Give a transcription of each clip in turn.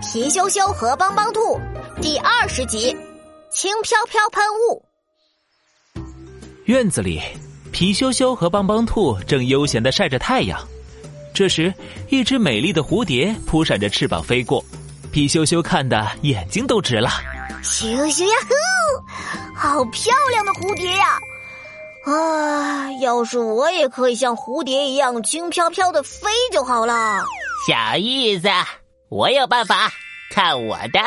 皮羞羞和帮帮兔第二十集：轻飘飘喷雾。院子里，皮羞羞和帮帮兔正悠闲的晒着太阳。这时，一只美丽的蝴蝶扑闪着翅膀飞过，皮羞羞看的眼睛都直了。咻咻呀呼，好漂亮的蝴蝶呀！啊，要是我也可以像蝴蝶一样轻飘飘的飞就好了。小意思，我有办法，看我的！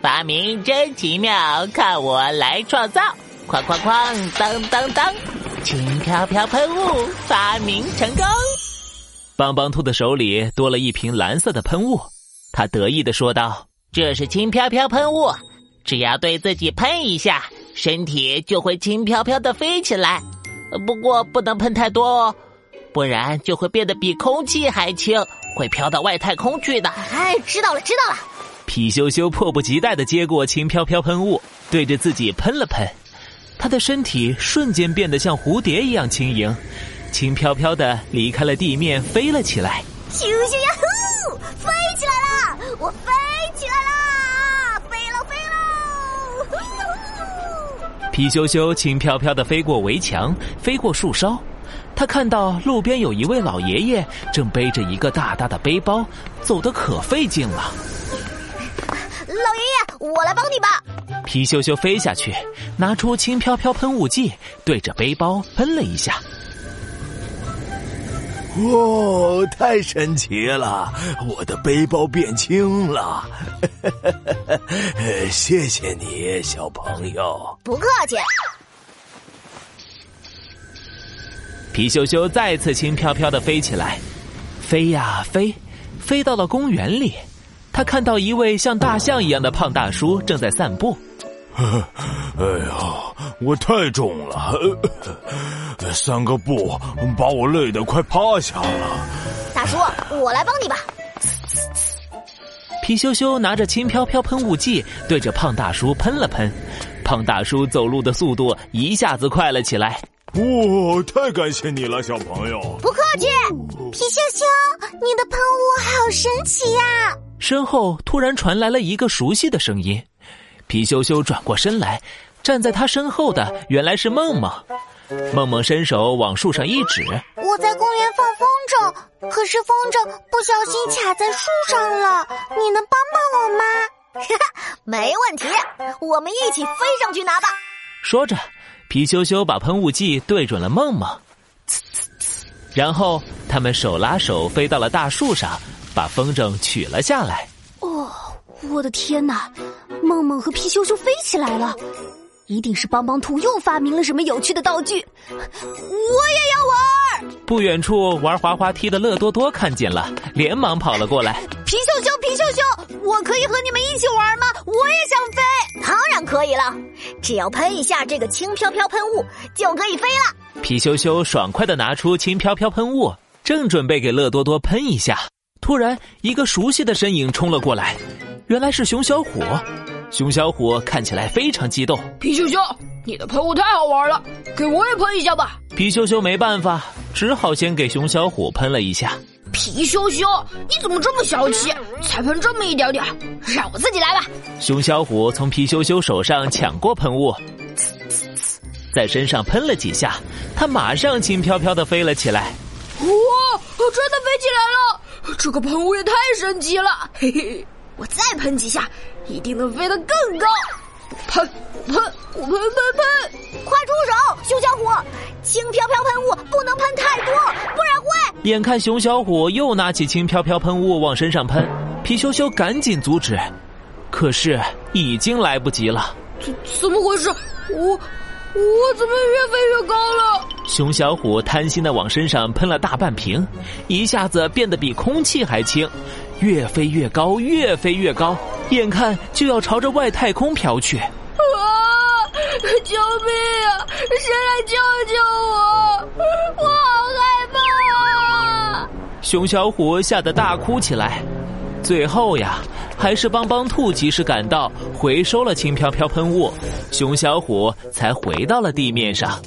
发明真奇妙，看我来创造！哐哐哐，当当当，轻飘飘喷雾发明成功！帮帮兔的手里多了一瓶蓝色的喷雾，他得意的说道：“这是轻飘飘喷雾，只要对自己喷一下。”身体就会轻飘飘的飞起来，不过不能喷太多哦，不然就会变得比空气还轻，会飘到外太空去的。哎，知道了，知道了。皮羞羞迫不及待的接过轻飘飘喷雾，对着自己喷了喷，他的身体瞬间变得像蝴蝶一样轻盈，轻飘飘的离开了地面，飞了起来。咻咻呀呼，飞起来了，我飞起来了。皮羞羞轻飘飘的飞过围墙，飞过树梢，他看到路边有一位老爷爷正背着一个大大的背包，走得可费劲了。老爷爷，我来帮你吧。皮羞羞飞下去，拿出轻飘飘喷雾剂，对着背包喷了一下。哇，太神奇了！我的背包变轻了，谢谢你，小朋友。不客气。皮羞羞再次轻飘飘的飞起来，飞呀飞，飞到了公园里。他看到一位像大象一样的胖大叔正在散步。哎呀，我太重了，三个步把我累得快趴下了。大叔，我来帮你吧。皮羞羞拿着轻飘飘喷雾剂，对着胖大叔喷了喷，胖大叔走路的速度一下子快了起来。哇，太感谢你了，小朋友。不客气。皮羞羞，你的喷雾好神奇呀！身后突然传来了一个熟悉的声音。皮羞羞转过身来，站在他身后的原来是梦梦。梦梦伸手往树上一指：“我在公园放风筝，可是风筝不小心卡在树上了，你能帮帮我吗？”“哈 哈没问题，我们一起飞上去拿吧。”说着，皮羞羞把喷雾剂对准了梦梦，然后他们手拉手飞到了大树上，把风筝取了下来。哦，我的天哪！梦梦和皮羞羞飞起来了，一定是帮帮兔又发明了什么有趣的道具。我也要玩。不远处玩滑滑梯的乐多多看见了，连忙跑了过来。皮羞羞，皮羞羞，我可以和你们一起玩吗？我也想飞。当然可以了，只要喷一下这个轻飘飘喷雾就可以飞了。皮羞羞爽快的拿出轻飘飘喷雾，正准备给乐多多喷一下，突然一个熟悉的身影冲了过来，原来是熊小虎。熊小虎看起来非常激动。皮羞羞，你的喷雾太好玩了，给我也喷一下吧。皮羞羞没办法，只好先给熊小虎喷了一下。皮羞羞，你怎么这么小气？才喷这么一点点，让我自己来吧。熊小虎从皮羞羞手上抢过喷雾，在身上喷了几下，他马上轻飘飘的飞了起来。哇，真的飞起来了！这个喷雾也太神奇了，嘿嘿。我再喷几下，一定能飞得更高！喷喷，我喷喷喷！快住手，熊小虎！眼看熊小虎又拿起轻飘飘喷雾往身上喷，皮羞羞赶紧阻止，可是已经来不及了。怎怎么回事？我我怎么越飞越高了？熊小虎贪心的往身上喷了大半瓶，一下子变得比空气还轻。越飞越高，越飞越高，眼看就要朝着外太空飘去。啊！救熊小虎吓得大哭起来。最后呀，还是帮帮兔及时赶到，回收了轻飘飘喷雾，熊小虎才回到了地面上。